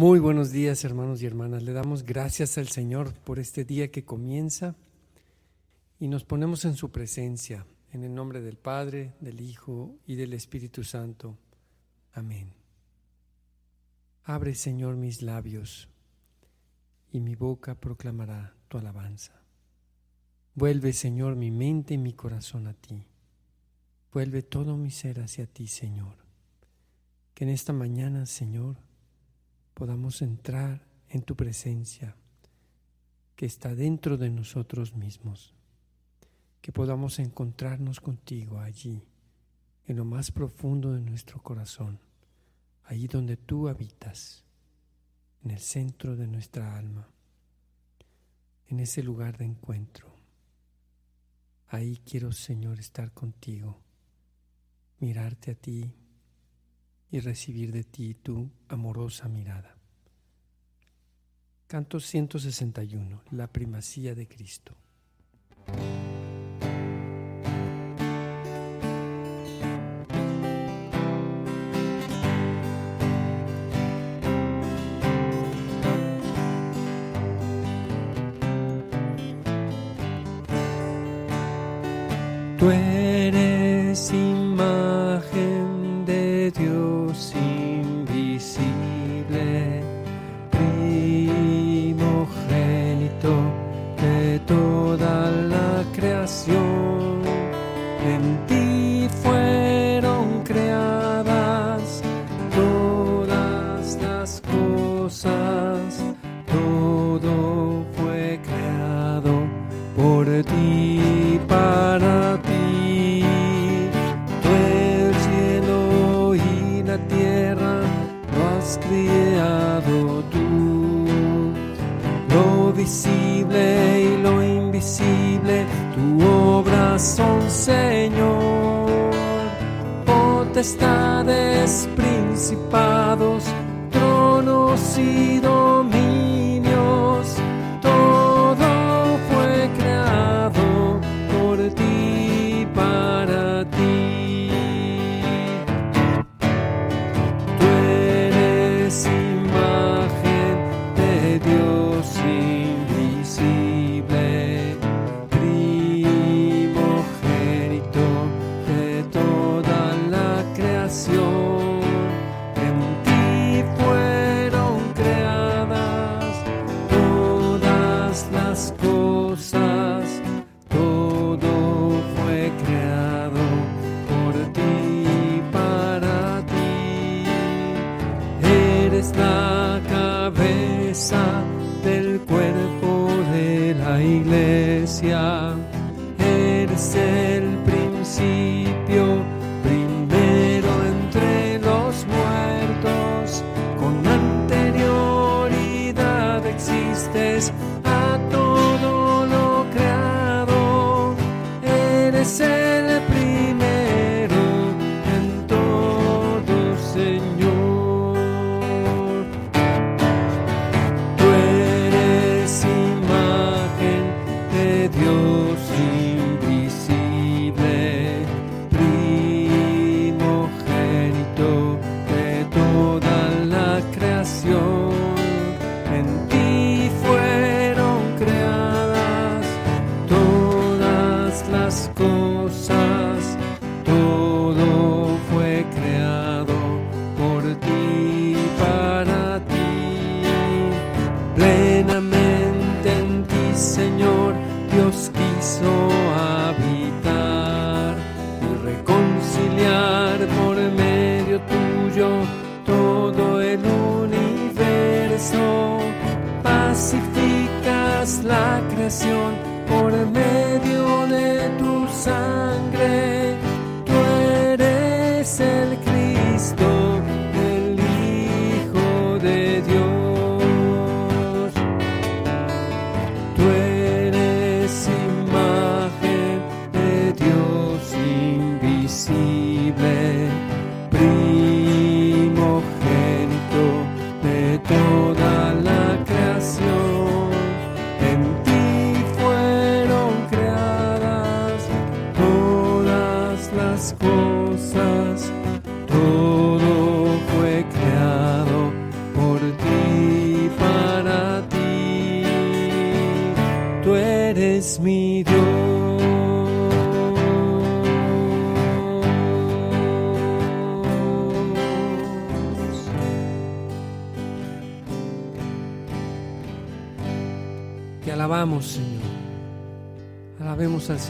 Muy buenos días hermanos y hermanas. Le damos gracias al Señor por este día que comienza y nos ponemos en su presencia, en el nombre del Padre, del Hijo y del Espíritu Santo. Amén. Abre Señor mis labios y mi boca proclamará tu alabanza. Vuelve Señor mi mente y mi corazón a ti. Vuelve todo mi ser hacia ti Señor. Que en esta mañana Señor podamos entrar en tu presencia que está dentro de nosotros mismos, que podamos encontrarnos contigo allí, en lo más profundo de nuestro corazón, allí donde tú habitas, en el centro de nuestra alma, en ese lugar de encuentro. Ahí quiero, Señor, estar contigo, mirarte a ti y recibir de ti tu amorosa mirada. Canto 161, la primacía de Cristo.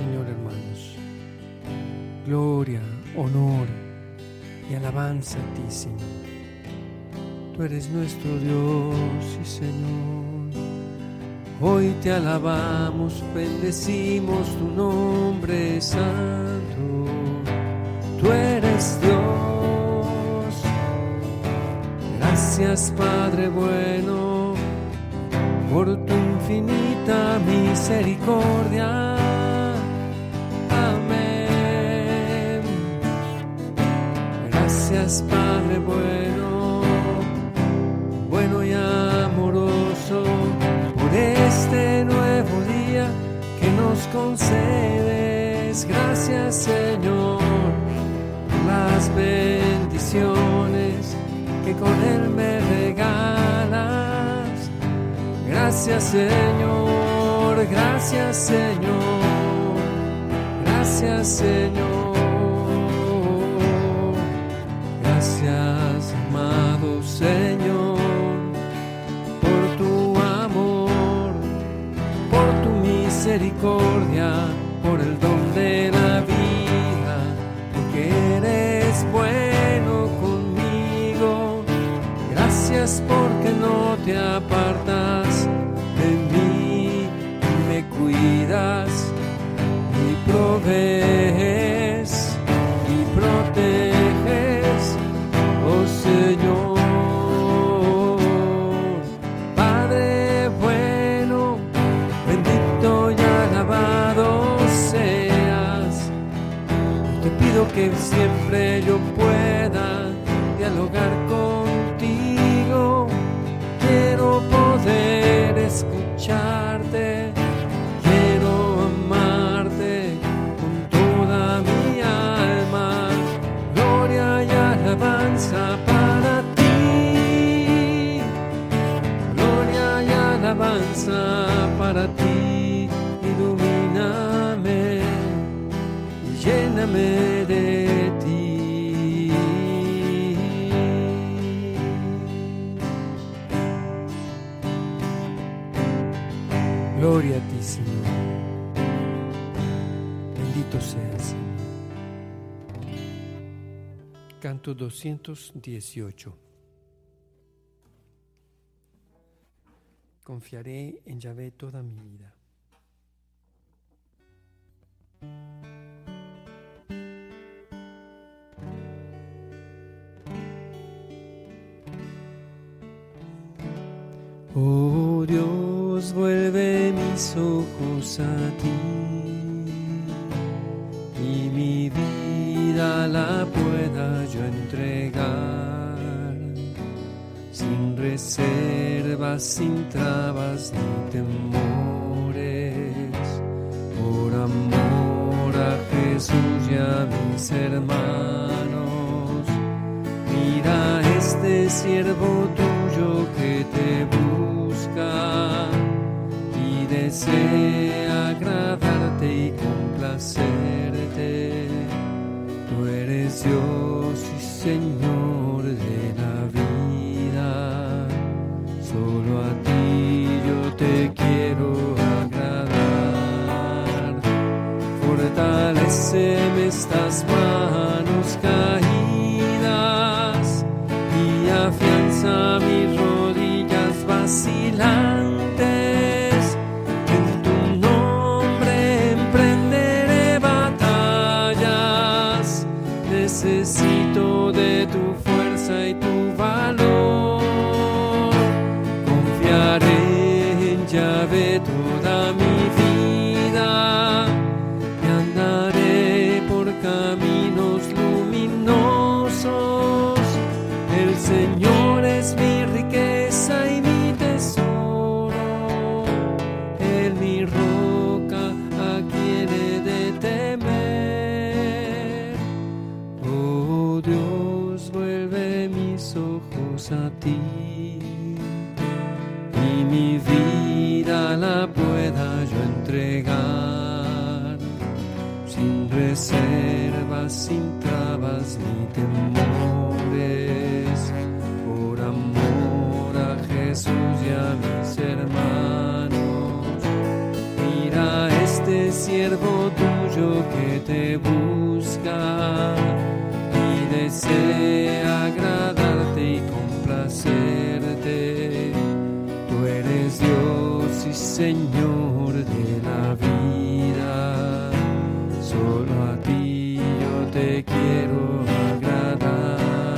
Señor, hermanos. Gloria, honor y alabanza a ti, Señor. Tú eres nuestro Dios y Señor. Hoy te alabamos, bendecimos tu nombre santo. Tú eres Dios. Gracias, Padre bueno, por tu infinita misericordia. Padre bueno, bueno y amoroso, por este nuevo día que nos concedes. Gracias, Señor, por las bendiciones que con Él me regalas. Gracias Señor, gracias Señor, gracias Señor. Misericordia, por el don de la vida, porque eres bueno conmigo. Gracias porque no te apartas de mí me cuidas y provees que siempre yo pueda dialogar contigo. Quiero poder escucharte. Quiero amarte con toda mi alma. Gloria y alabanza para ti. Gloria y alabanza para ti. Ilumíname y lléname Canto 218. Confiaré en Yahvé toda mi vida. Oh Dios, vuelve mis ojos a ti y mi vida la pueda yo entregar sin reservas, sin trabas ni temores, por amor a Jesús y a mis hermanos. Mira este siervo tuyo que te busca y desea agradarte y complacerte. Tú eres Confiaré en Yahvé y Señor de la vida. Solo a ti yo te quiero agradar.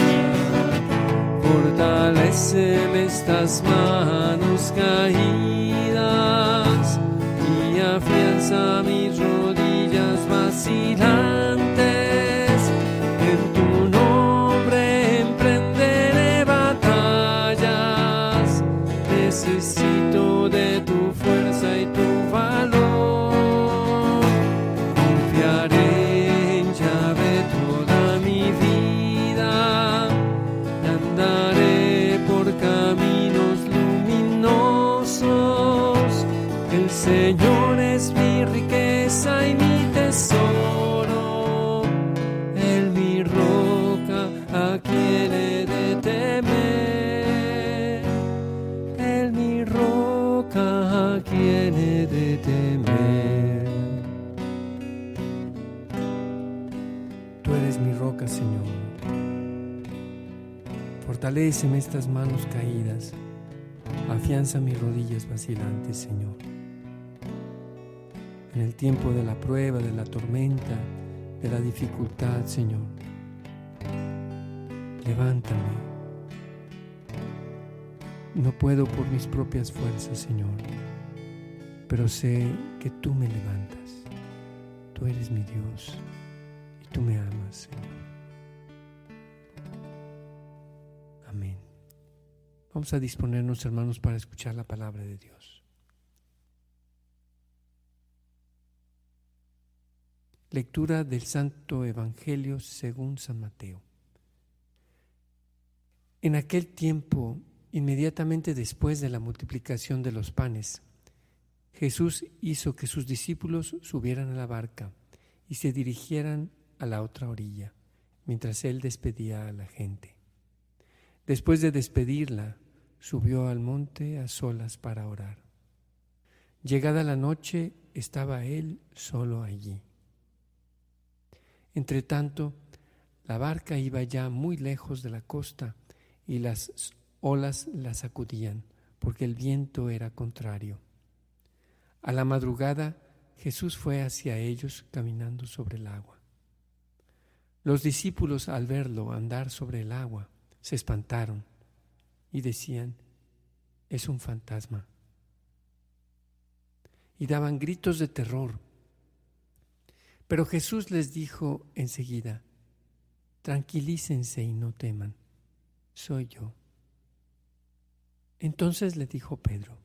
Fortaleceme estas manos caídas y afianza mis Fortaléceme estas manos caídas. Afianza mis rodillas vacilantes, Señor. En el tiempo de la prueba, de la tormenta, de la dificultad, Señor. Levántame. No puedo por mis propias fuerzas, Señor, pero sé que tú me levantas. Tú eres mi Dios y tú me amas, Señor. Vamos a disponernos, hermanos, para escuchar la palabra de Dios. Lectura del Santo Evangelio según San Mateo. En aquel tiempo, inmediatamente después de la multiplicación de los panes, Jesús hizo que sus discípulos subieran a la barca y se dirigieran a la otra orilla, mientras él despedía a la gente. Después de despedirla, subió al monte a solas para orar. Llegada la noche, estaba él solo allí. Entretanto, la barca iba ya muy lejos de la costa y las olas la sacudían, porque el viento era contrario. A la madrugada, Jesús fue hacia ellos caminando sobre el agua. Los discípulos, al verlo andar sobre el agua, se espantaron y decían, es un fantasma. Y daban gritos de terror. Pero Jesús les dijo enseguida, tranquilícense y no teman, soy yo. Entonces le dijo Pedro,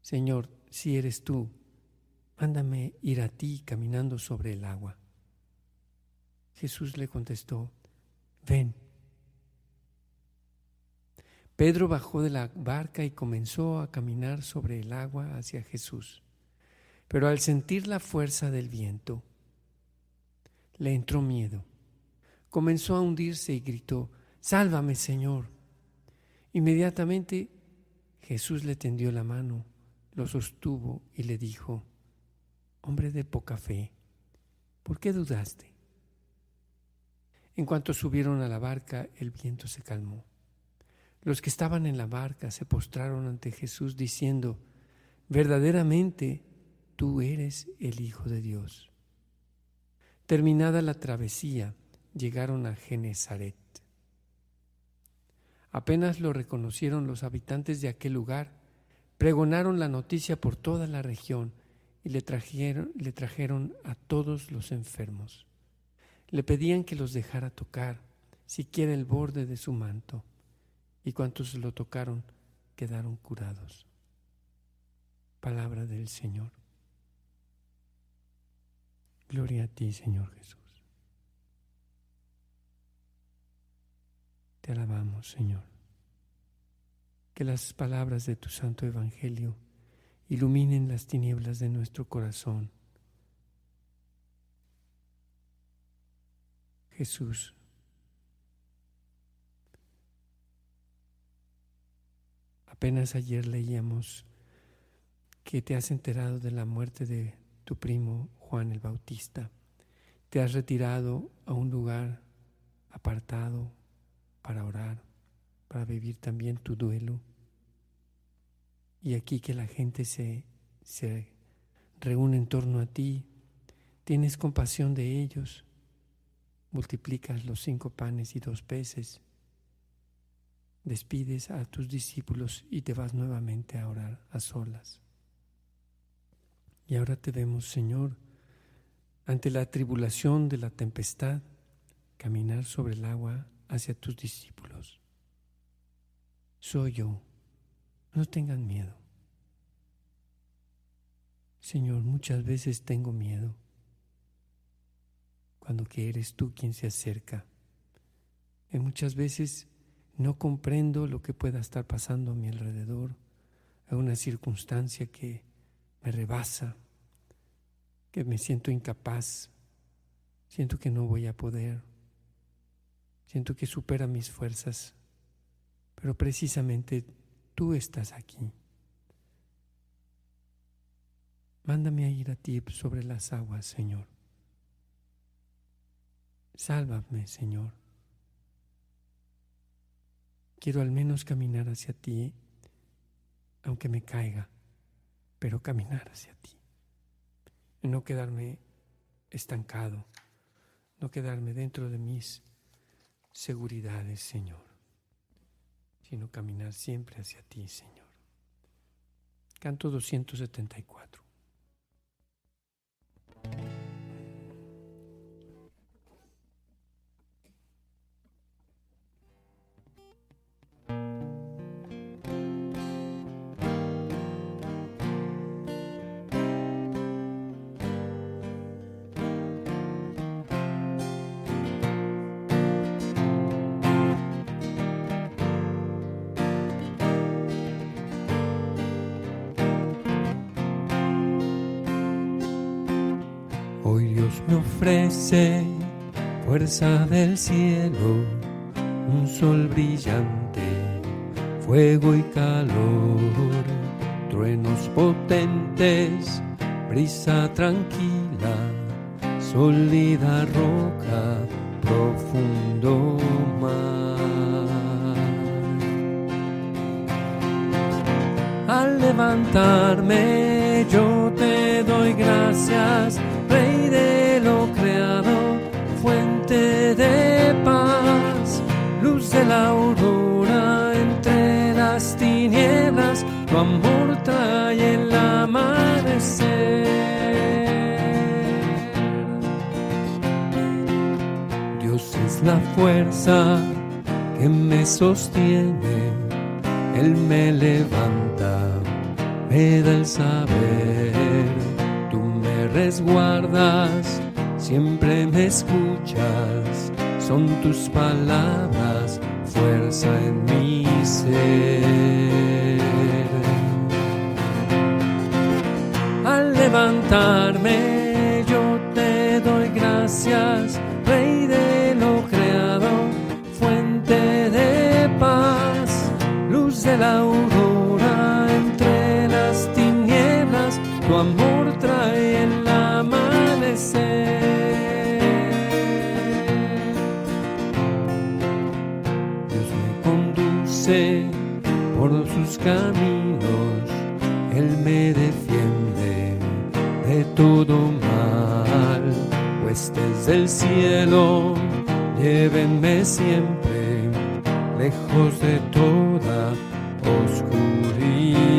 Señor, si eres tú, mándame ir a ti caminando sobre el agua. Jesús le contestó, ven. Pedro bajó de la barca y comenzó a caminar sobre el agua hacia Jesús. Pero al sentir la fuerza del viento, le entró miedo. Comenzó a hundirse y gritó, Sálvame, Señor. Inmediatamente Jesús le tendió la mano, lo sostuvo y le dijo, Hombre de poca fe, ¿por qué dudaste? En cuanto subieron a la barca, el viento se calmó. Los que estaban en la barca se postraron ante Jesús diciendo, verdaderamente tú eres el Hijo de Dios. Terminada la travesía, llegaron a Genezaret. Apenas lo reconocieron los habitantes de aquel lugar, pregonaron la noticia por toda la región y le trajeron, le trajeron a todos los enfermos. Le pedían que los dejara tocar, siquiera el borde de su manto y cuantos lo tocaron quedaron curados. Palabra del Señor. Gloria a ti, Señor Jesús. Te alabamos, Señor. Que las palabras de tu Santo Evangelio iluminen las tinieblas de nuestro corazón. Jesús, Apenas ayer leíamos que te has enterado de la muerte de tu primo Juan el Bautista. Te has retirado a un lugar apartado para orar, para vivir también tu duelo. Y aquí que la gente se, se reúne en torno a ti, tienes compasión de ellos, multiplicas los cinco panes y dos peces, despides a tus discípulos y te vas nuevamente a orar a solas. Y ahora te vemos, Señor, ante la tribulación de la tempestad, caminar sobre el agua hacia tus discípulos. Soy yo, no tengan miedo. Señor, muchas veces tengo miedo cuando que eres tú quien se acerca. Y muchas veces no comprendo lo que pueda estar pasando a mi alrededor, a una circunstancia que me rebasa, que me siento incapaz, siento que no voy a poder, siento que supera mis fuerzas, pero precisamente tú estás aquí. Mándame a ir a ti sobre las aguas, Señor. Sálvame, Señor. Quiero al menos caminar hacia ti, aunque me caiga, pero caminar hacia ti. No quedarme estancado, no quedarme dentro de mis seguridades, Señor, sino caminar siempre hacia ti, Señor. Canto 274. Me ofrece fuerza del cielo, un sol brillante, fuego y calor, truenos potentes, brisa tranquila, sólida roca, profundo mar. Al levantarme yo te doy gracias, la aurora entre las tinieblas, tu amor trae el amanecer. Dios es la fuerza que me sostiene, Él me levanta, me da el saber, tú me resguardas siempre me escuchas, son tus palabras, fuerza en mi ser. Al levantarme yo te doy gracias, Rey de lo creado, fuente de paz, luz de la aurora caminos, Él me defiende de todo mal, pues desde el cielo llévenme siempre lejos de toda oscuridad.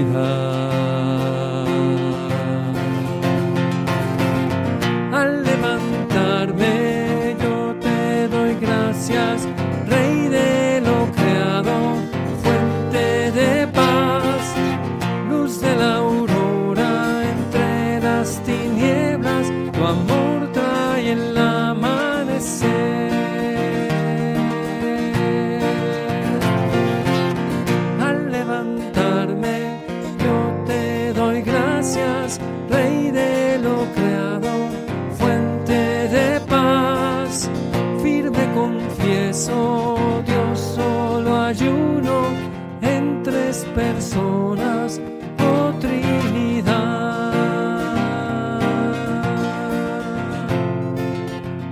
personas, oh Trinidad,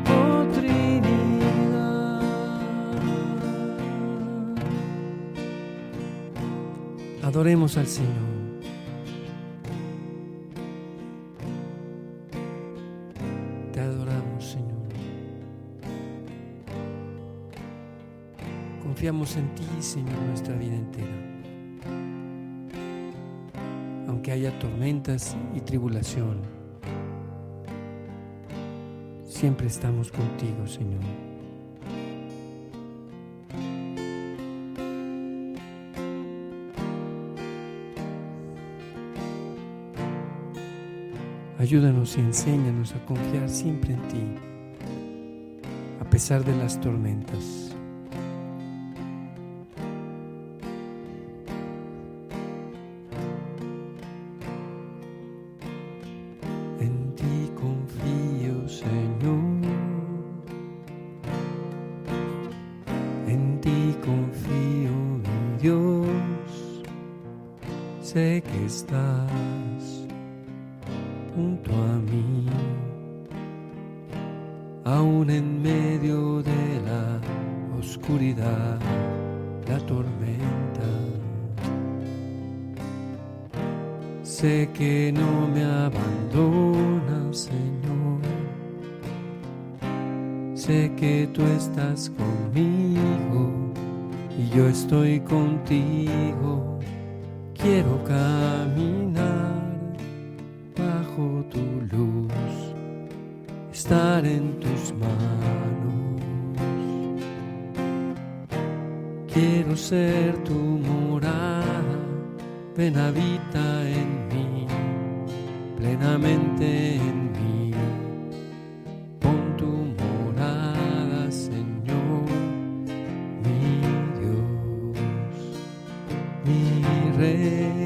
oh Trinidad. Adoremos al Señor. confiamos en ti, Señor, nuestra vida entera. Haya tormentas y tribulación, siempre estamos contigo, Señor. Ayúdanos y enséñanos a confiar siempre en ti, a pesar de las tormentas. Sé que estás junto a mí, aún en medio de la oscuridad, la tormenta. Sé que no me abandonas, Señor. Sé que tú estás conmigo y yo estoy contigo. Quiero caminar bajo tu luz, estar en tus manos. Quiero ser tu morada, ven habita en mí, plenamente en mí. Mi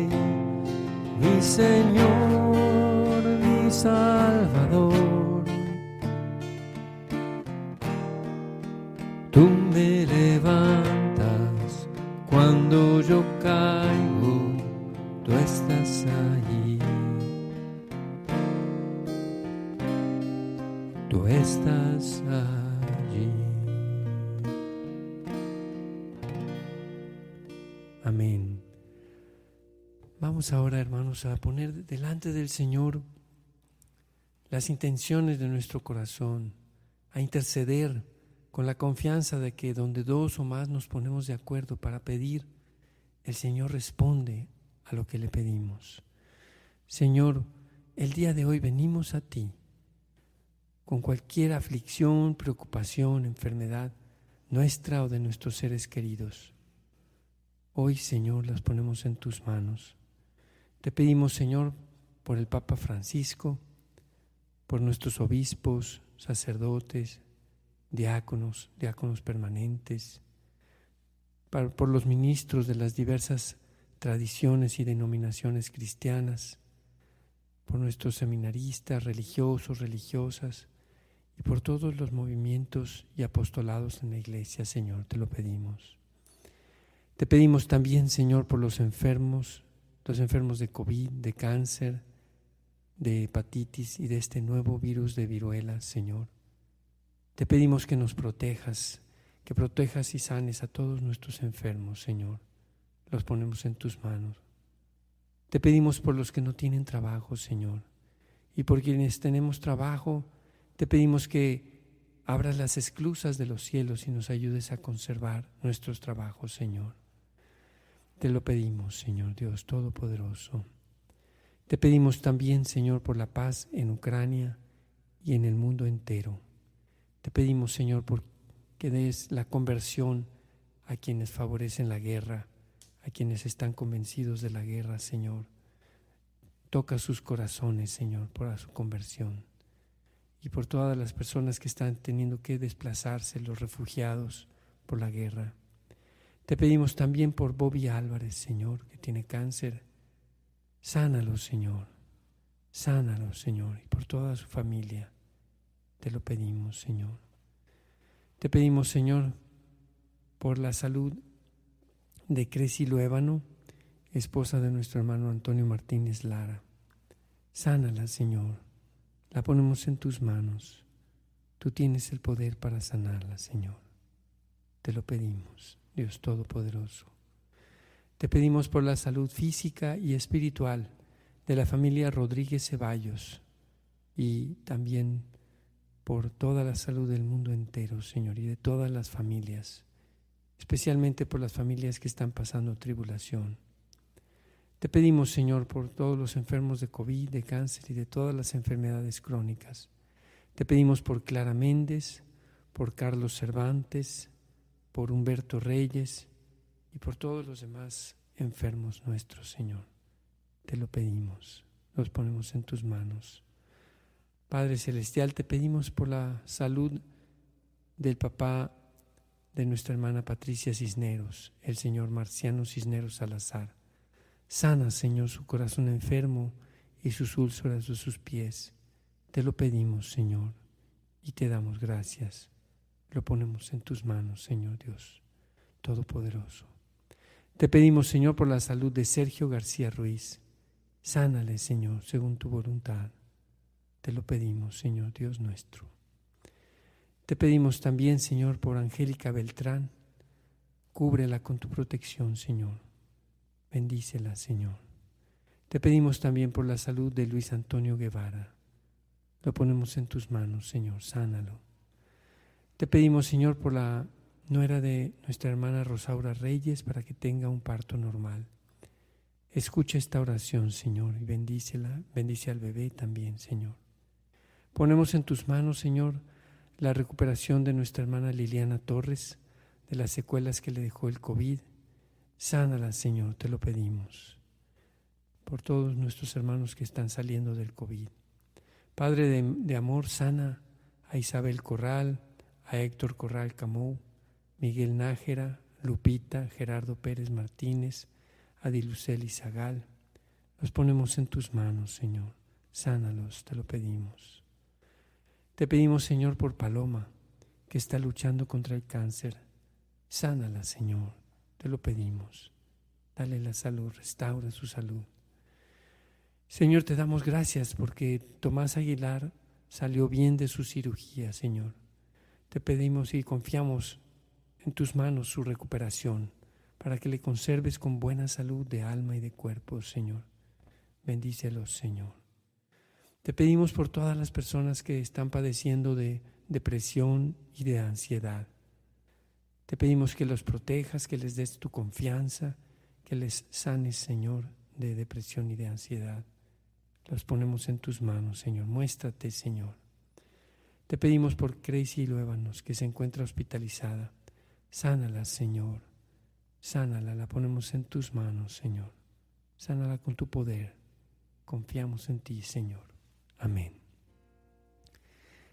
a poner delante del Señor las intenciones de nuestro corazón, a interceder con la confianza de que donde dos o más nos ponemos de acuerdo para pedir, el Señor responde a lo que le pedimos. Señor, el día de hoy venimos a ti con cualquier aflicción, preocupación, enfermedad nuestra o de nuestros seres queridos. Hoy, Señor, las ponemos en tus manos. Te pedimos, Señor, por el Papa Francisco, por nuestros obispos, sacerdotes, diáconos, diáconos permanentes, por los ministros de las diversas tradiciones y denominaciones cristianas, por nuestros seminaristas, religiosos, religiosas, y por todos los movimientos y apostolados en la iglesia, Señor, te lo pedimos. Te pedimos también, Señor, por los enfermos, los enfermos de COVID, de cáncer, de hepatitis y de este nuevo virus de viruela, Señor. Te pedimos que nos protejas, que protejas y sanes a todos nuestros enfermos, Señor. Los ponemos en tus manos. Te pedimos por los que no tienen trabajo, Señor. Y por quienes tenemos trabajo, te pedimos que abras las esclusas de los cielos y nos ayudes a conservar nuestros trabajos, Señor. Te lo pedimos, Señor Dios Todopoderoso. Te pedimos también, Señor, por la paz en Ucrania y en el mundo entero. Te pedimos, Señor, por que des la conversión a quienes favorecen la guerra, a quienes están convencidos de la guerra, Señor. Toca sus corazones, Señor, por su conversión y por todas las personas que están teniendo que desplazarse, los refugiados por la guerra. Te pedimos también por Bobby Álvarez, Señor, que tiene cáncer. Sánalo, Señor. Sánalo, Señor, y por toda su familia. Te lo pedimos, Señor. Te pedimos, Señor, por la salud de Creci Luébano, esposa de nuestro hermano Antonio Martínez Lara. Sánala, Señor la ponemos en tus manos. Tú tienes el poder para sanarla, Señor. Te lo pedimos, Dios Todopoderoso. Te pedimos por la salud física y espiritual de la familia Rodríguez Ceballos y también por toda la salud del mundo entero, Señor, y de todas las familias, especialmente por las familias que están pasando tribulación. Te pedimos, Señor, por todos los enfermos de COVID, de cáncer y de todas las enfermedades crónicas. Te pedimos por Clara Méndez, por Carlos Cervantes, por Humberto Reyes y por todos los demás enfermos nuestros, Señor. Te lo pedimos, los ponemos en tus manos. Padre Celestial, te pedimos por la salud del papá de nuestra hermana Patricia Cisneros, el señor Marciano Cisneros Salazar. Sana, Señor, su corazón enfermo y sus úlceras de sus pies. Te lo pedimos, Señor, y te damos gracias. Lo ponemos en tus manos, Señor Dios Todopoderoso. Te pedimos, Señor, por la salud de Sergio García Ruiz. Sánale, Señor, según tu voluntad. Te lo pedimos, Señor Dios nuestro. Te pedimos también, Señor, por Angélica Beltrán. Cúbrela con tu protección, Señor. Bendícela, Señor. Te pedimos también por la salud de Luis Antonio Guevara. Lo ponemos en tus manos, Señor. Sánalo. Te pedimos, Señor, por la nuera de nuestra hermana Rosaura Reyes para que tenga un parto normal. Escucha esta oración, Señor, y bendícela, bendice al bebé también, Señor. Ponemos en tus manos, Señor, la recuperación de nuestra hermana Liliana Torres, de las secuelas que le dejó el COVID. Sánala, Señor, te lo pedimos. Por todos nuestros hermanos que están saliendo del COVID. Padre de, amor, sana a Isabel Corral, a Héctor Corral Camou, Miguel Nájera, Lupita, Gerardo Pérez Martínez, a Dilucel Zagal. Los ponemos en tus manos, Señor. Sánalos, te lo pedimos. Te pedimos, Señor, por Paloma, que está luchando contra el cáncer. Sánala, Señor, te lo pedimos. Dale la salud, restaura su salud. Señor, te damos gracias porque Tomás Aguilar salió bien de su cirugía, Señor. Te pedimos y confiamos en tus manos su recuperación para que le conserves con buena salud de alma y de cuerpo, Señor. Bendícelos, Señor. Te pedimos por todas las personas que están padeciendo de depresión y de ansiedad. Te pedimos que los protejas, que les des tu confianza, que les sanes, Señor, de depresión y de ansiedad. Los ponemos en tus manos, Señor. Muéstrate, Señor. Te pedimos por Crazy Luévanos, que se encuentra hospitalizada. Sánala, Señor. Sánala, la ponemos en tus manos, Señor. Sánala con tu poder. Confiamos en ti, Señor. Amén.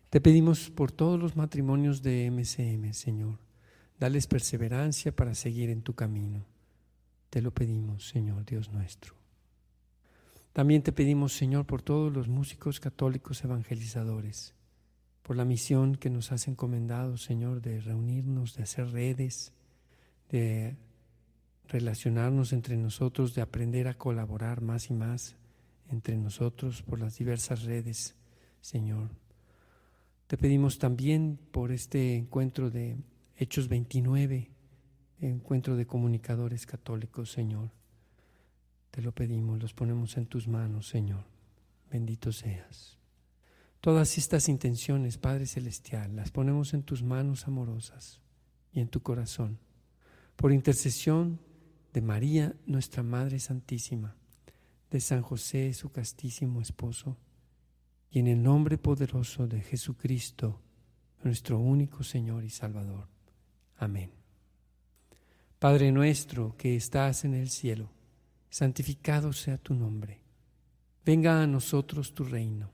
Te pedimos por todos los matrimonios de MCM, Señor. Dales perseverancia para seguir en tu camino. Te lo pedimos, Señor Dios nuestro. También te pedimos, Señor, por todos los músicos católicos evangelizadores, por la misión que nos has encomendado, Señor, de reunirnos, de hacer redes, de relacionarnos entre nosotros, de aprender a colaborar más y más entre nosotros por las diversas redes, Señor. Te pedimos también por este encuentro de Hechos 29, encuentro de comunicadores católicos, Señor. Te lo pedimos, los ponemos en tus manos, Señor. Bendito seas. Todas estas intenciones, Padre Celestial, las ponemos en tus manos amorosas y en tu corazón, por intercesión de María, nuestra Madre Santísima de San José, su castísimo esposo, y en el nombre poderoso de Jesucristo, nuestro único Señor y Salvador. Amén. Padre nuestro que estás en el cielo, santificado sea tu nombre. Venga a nosotros tu reino.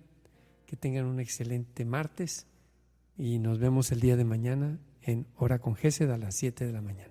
que tengan un excelente martes y nos vemos el día de mañana en Hora con Gesed a las 7 de la mañana.